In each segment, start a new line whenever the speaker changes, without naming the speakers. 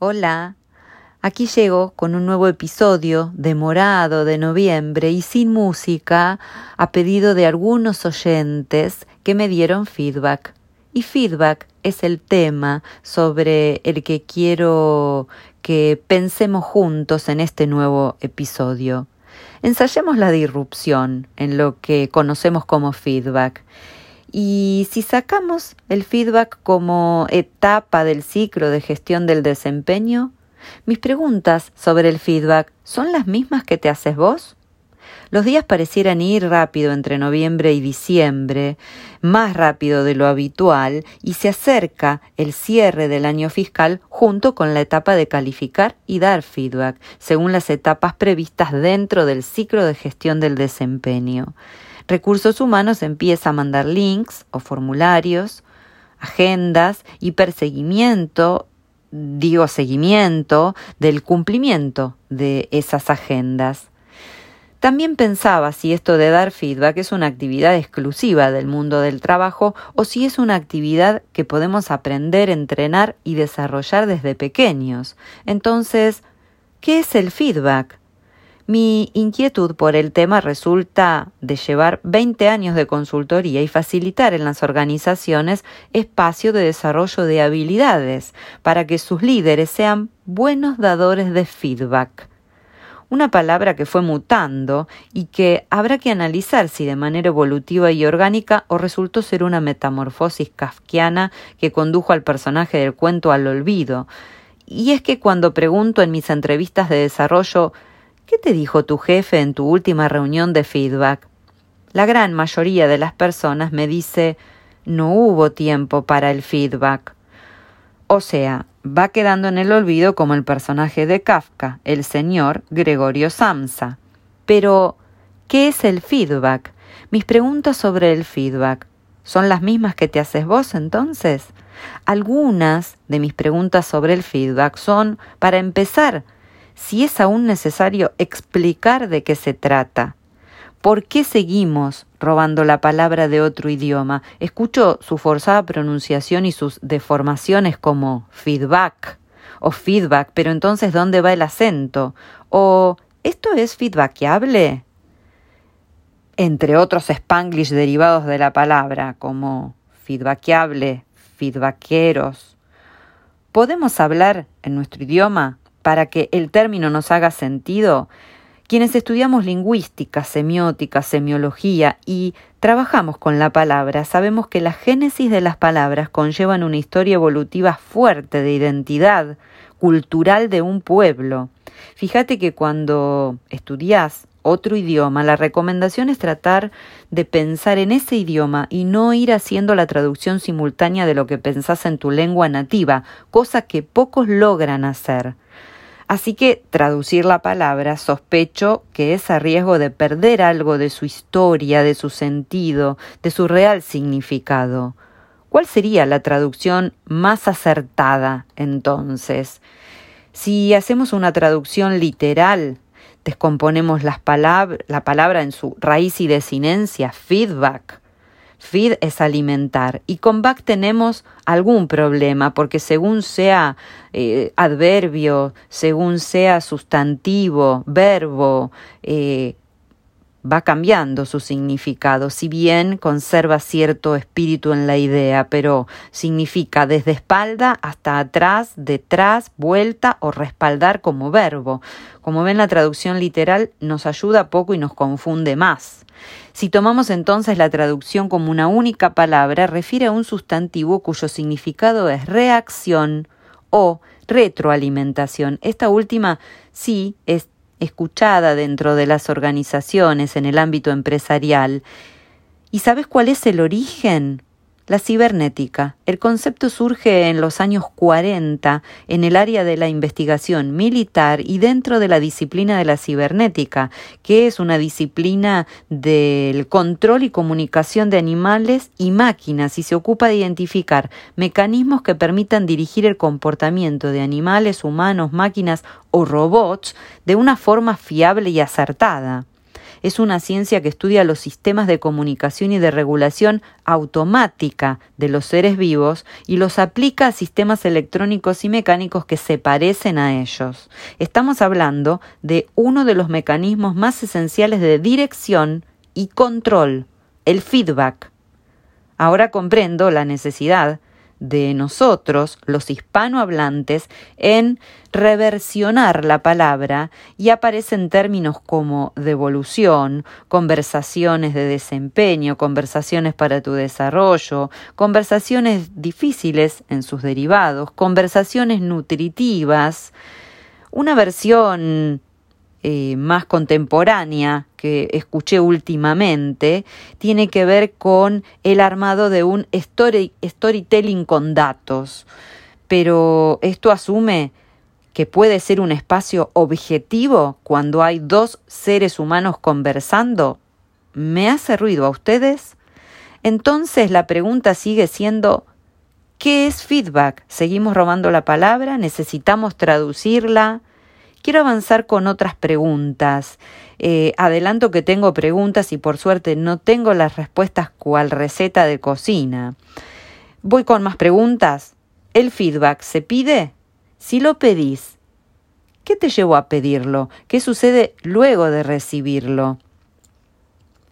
Hola, aquí llego con un nuevo episodio demorado de noviembre y sin música a pedido de algunos oyentes que me dieron feedback. Y feedback es el tema sobre el que quiero que pensemos juntos en este nuevo episodio. Ensayemos la disrupción en lo que conocemos como feedback. Y si sacamos el feedback como etapa del ciclo de gestión del desempeño, mis preguntas sobre el feedback son las mismas que te haces vos. Los días parecieran ir rápido entre noviembre y diciembre, más rápido de lo habitual, y se acerca el cierre del año fiscal junto con la etapa de calificar y dar feedback, según las etapas previstas dentro del ciclo de gestión del desempeño. Recursos Humanos empieza a mandar links o formularios, agendas y perseguimiento, digo seguimiento, del cumplimiento de esas agendas. También pensaba si esto de dar feedback es una actividad exclusiva del mundo del trabajo o si es una actividad que podemos aprender, entrenar y desarrollar desde pequeños. Entonces, ¿qué es el feedback? Mi inquietud por el tema resulta de llevar 20 años de consultoría y facilitar en las organizaciones espacio de desarrollo de habilidades para que sus líderes sean buenos dadores de feedback una palabra que fue mutando y que habrá que analizar si de manera evolutiva y orgánica o resultó ser una metamorfosis kafkiana que condujo al personaje del cuento al olvido. Y es que cuando pregunto en mis entrevistas de desarrollo ¿Qué te dijo tu jefe en tu última reunión de feedback? La gran mayoría de las personas me dice no hubo tiempo para el feedback. O sea, va quedando en el olvido como el personaje de Kafka, el señor Gregorio Samsa. Pero, ¿qué es el feedback? Mis preguntas sobre el feedback son las mismas que te haces vos entonces. Algunas de mis preguntas sobre el feedback son, para empezar, si es aún necesario explicar de qué se trata. ¿Por qué seguimos robando la palabra de otro idioma? Escucho su forzada pronunciación y sus deformaciones como feedback o feedback, pero entonces ¿dónde va el acento? ¿O esto es feedbackable? Entre otros spanglish derivados de la palabra, como feedbackable, feedbackeros. ¿Podemos hablar en nuestro idioma para que el término nos haga sentido? Quienes estudiamos lingüística, semiótica, semiología y trabajamos con la palabra, sabemos que la génesis de las palabras conllevan una historia evolutiva fuerte de identidad cultural de un pueblo. Fíjate que cuando estudias otro idioma, la recomendación es tratar de pensar en ese idioma y no ir haciendo la traducción simultánea de lo que pensás en tu lengua nativa, cosa que pocos logran hacer. Así que traducir la palabra sospecho que es a riesgo de perder algo de su historia, de su sentido, de su real significado. ¿Cuál sería la traducción más acertada entonces? Si hacemos una traducción literal, descomponemos la palabra en su raíz y desinencia, feedback, Feed es alimentar. Y con back tenemos algún problema, porque según sea eh, adverbio, según sea sustantivo, verbo, eh, va cambiando su significado, si bien conserva cierto espíritu en la idea, pero significa desde espalda hasta atrás, detrás, vuelta o respaldar como verbo. Como ven, la traducción literal nos ayuda poco y nos confunde más. Si tomamos entonces la traducción como una única palabra, refiere a un sustantivo cuyo significado es reacción o retroalimentación. Esta última sí es escuchada dentro de las organizaciones en el ámbito empresarial. ¿Y sabes cuál es el origen? La cibernética. El concepto surge en los años 40 en el área de la investigación militar y dentro de la disciplina de la cibernética, que es una disciplina del control y comunicación de animales y máquinas y se ocupa de identificar mecanismos que permitan dirigir el comportamiento de animales, humanos, máquinas o robots de una forma fiable y acertada. Es una ciencia que estudia los sistemas de comunicación y de regulación automática de los seres vivos y los aplica a sistemas electrónicos y mecánicos que se parecen a ellos. Estamos hablando de uno de los mecanismos más esenciales de dirección y control, el feedback. Ahora comprendo la necesidad de nosotros, los hispanohablantes, en reversionar la palabra y aparecen términos como devolución, conversaciones de desempeño, conversaciones para tu desarrollo, conversaciones difíciles en sus derivados, conversaciones nutritivas, una versión eh, más contemporánea que escuché últimamente tiene que ver con el armado de un storytelling con datos. Pero esto asume que puede ser un espacio objetivo cuando hay dos seres humanos conversando. ¿Me hace ruido a ustedes? Entonces la pregunta sigue siendo ¿qué es feedback? ¿Seguimos robando la palabra? ¿Necesitamos traducirla? Quiero avanzar con otras preguntas. Eh, adelanto que tengo preguntas y por suerte no tengo las respuestas cual receta de cocina. Voy con más preguntas. ¿El feedback se pide? Si lo pedís, ¿qué te llevó a pedirlo? ¿Qué sucede luego de recibirlo?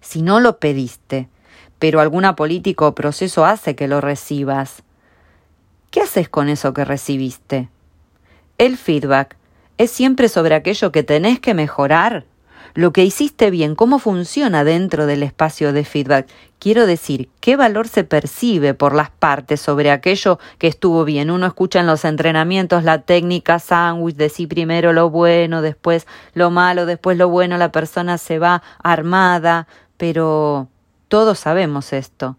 Si no lo pediste, pero alguna política o proceso hace que lo recibas, ¿qué haces con eso que recibiste? El feedback es siempre sobre aquello que tenés que mejorar, lo que hiciste bien, cómo funciona dentro del espacio de feedback. Quiero decir, qué valor se percibe por las partes sobre aquello que estuvo bien. Uno escucha en los entrenamientos la técnica sándwich, decir primero lo bueno, después lo malo, después lo bueno, la persona se va armada, pero todos sabemos esto.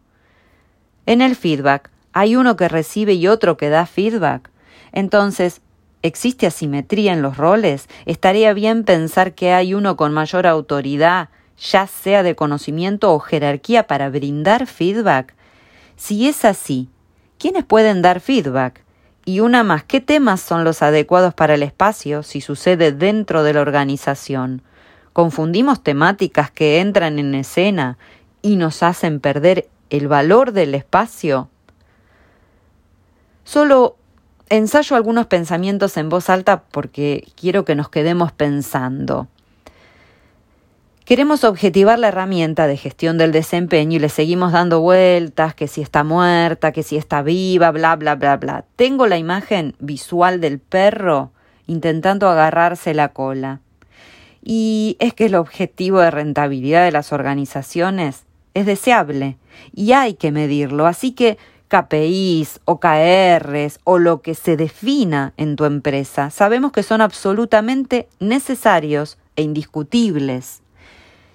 En el feedback hay uno que recibe y otro que da feedback. Entonces, ¿Existe asimetría en los roles? ¿Estaría bien pensar que hay uno con mayor autoridad, ya sea de conocimiento o jerarquía, para brindar feedback? Si es así, ¿quiénes pueden dar feedback? Y una más, ¿qué temas son los adecuados para el espacio si sucede dentro de la organización? ¿Confundimos temáticas que entran en escena y nos hacen perder el valor del espacio? Solo ensayo algunos pensamientos en voz alta porque quiero que nos quedemos pensando. Queremos objetivar la herramienta de gestión del desempeño y le seguimos dando vueltas, que si está muerta, que si está viva, bla, bla, bla, bla. Tengo la imagen visual del perro intentando agarrarse la cola. Y es que el objetivo de rentabilidad de las organizaciones es deseable y hay que medirlo. Así que KPIs, OKRs o lo que se defina en tu empresa, sabemos que son absolutamente necesarios e indiscutibles.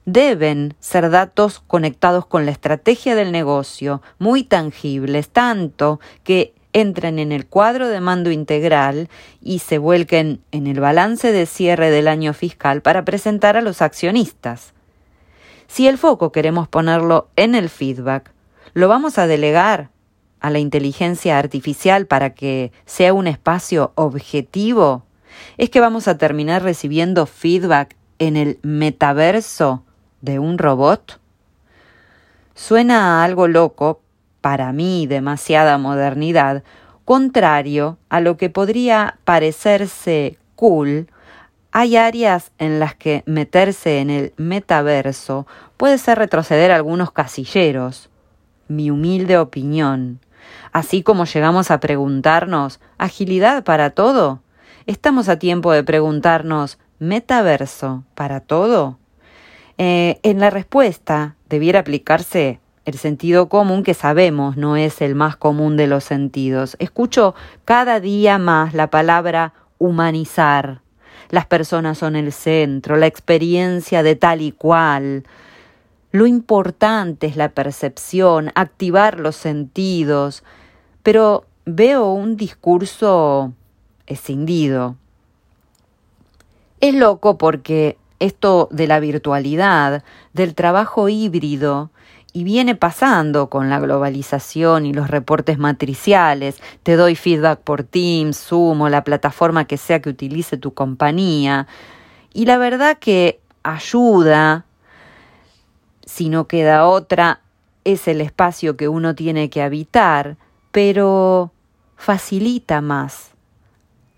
Deben ser datos conectados con la estrategia del negocio, muy tangibles, tanto que entren en el cuadro de mando integral y se vuelquen en el balance de cierre del año fiscal para presentar a los accionistas. Si el foco queremos ponerlo en el feedback, ¿lo vamos a delegar a la inteligencia artificial para que sea un espacio objetivo, es que vamos a terminar recibiendo feedback en el metaverso de un robot? Suena a algo loco, para mí demasiada modernidad, contrario a lo que podría parecerse cool, hay áreas en las que meterse en el metaverso puede ser retroceder algunos casilleros. Mi humilde opinión. Así como llegamos a preguntarnos, ¿agilidad para todo? Estamos a tiempo de preguntarnos, ¿metaverso para todo? Eh, en la respuesta debiera aplicarse el sentido común que sabemos no es el más común de los sentidos. Escucho cada día más la palabra humanizar. Las personas son el centro, la experiencia de tal y cual. Lo importante es la percepción, activar los sentidos, pero veo un discurso escindido. Es loco porque esto de la virtualidad, del trabajo híbrido, y viene pasando con la globalización y los reportes matriciales, te doy feedback por Teams, Zoom o la plataforma que sea que utilice tu compañía, y la verdad que ayuda si no queda otra, es el espacio que uno tiene que habitar, pero facilita más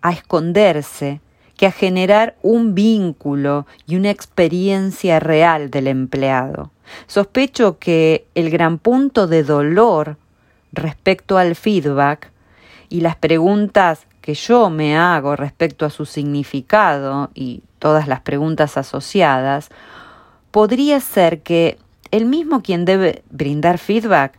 a esconderse que a generar un vínculo y una experiencia real del empleado. Sospecho que el gran punto de dolor respecto al feedback y las preguntas que yo me hago respecto a su significado y todas las preguntas asociadas, podría ser que el mismo quien debe brindar feedback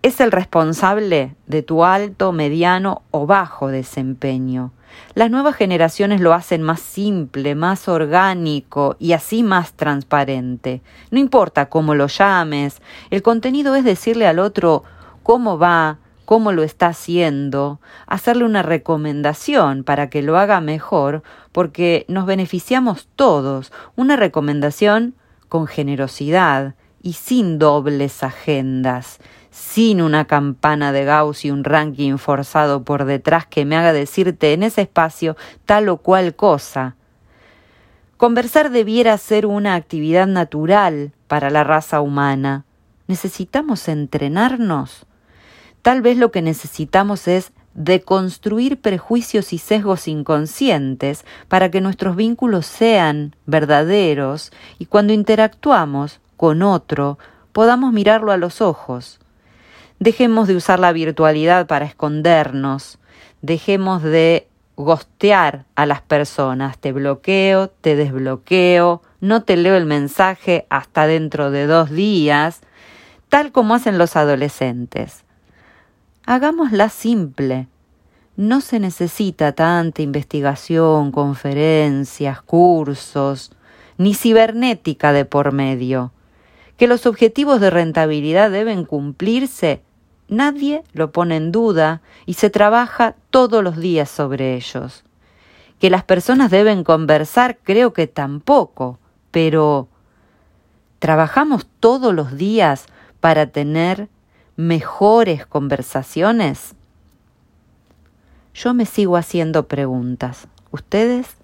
es el responsable de tu alto, mediano o bajo desempeño. Las nuevas generaciones lo hacen más simple, más orgánico y así más transparente. No importa cómo lo llames, el contenido es decirle al otro cómo va, cómo lo está haciendo, hacerle una recomendación para que lo haga mejor, porque nos beneficiamos todos. Una recomendación con generosidad y sin dobles agendas, sin una campana de Gauss y un ranking forzado por detrás que me haga decirte en ese espacio tal o cual cosa. Conversar debiera ser una actividad natural para la raza humana. ¿Necesitamos entrenarnos? Tal vez lo que necesitamos es deconstruir prejuicios y sesgos inconscientes para que nuestros vínculos sean verdaderos y cuando interactuamos con otro podamos mirarlo a los ojos. Dejemos de usar la virtualidad para escondernos, dejemos de gostear a las personas, te bloqueo, te desbloqueo, no te leo el mensaje hasta dentro de dos días, tal como hacen los adolescentes. Hagámosla simple. No se necesita tanta investigación, conferencias, cursos, ni cibernética de por medio. Que los objetivos de rentabilidad deben cumplirse, nadie lo pone en duda y se trabaja todos los días sobre ellos. Que las personas deben conversar, creo que tampoco, pero ¿trabajamos todos los días para tener mejores conversaciones? Yo me sigo haciendo preguntas. ¿Ustedes?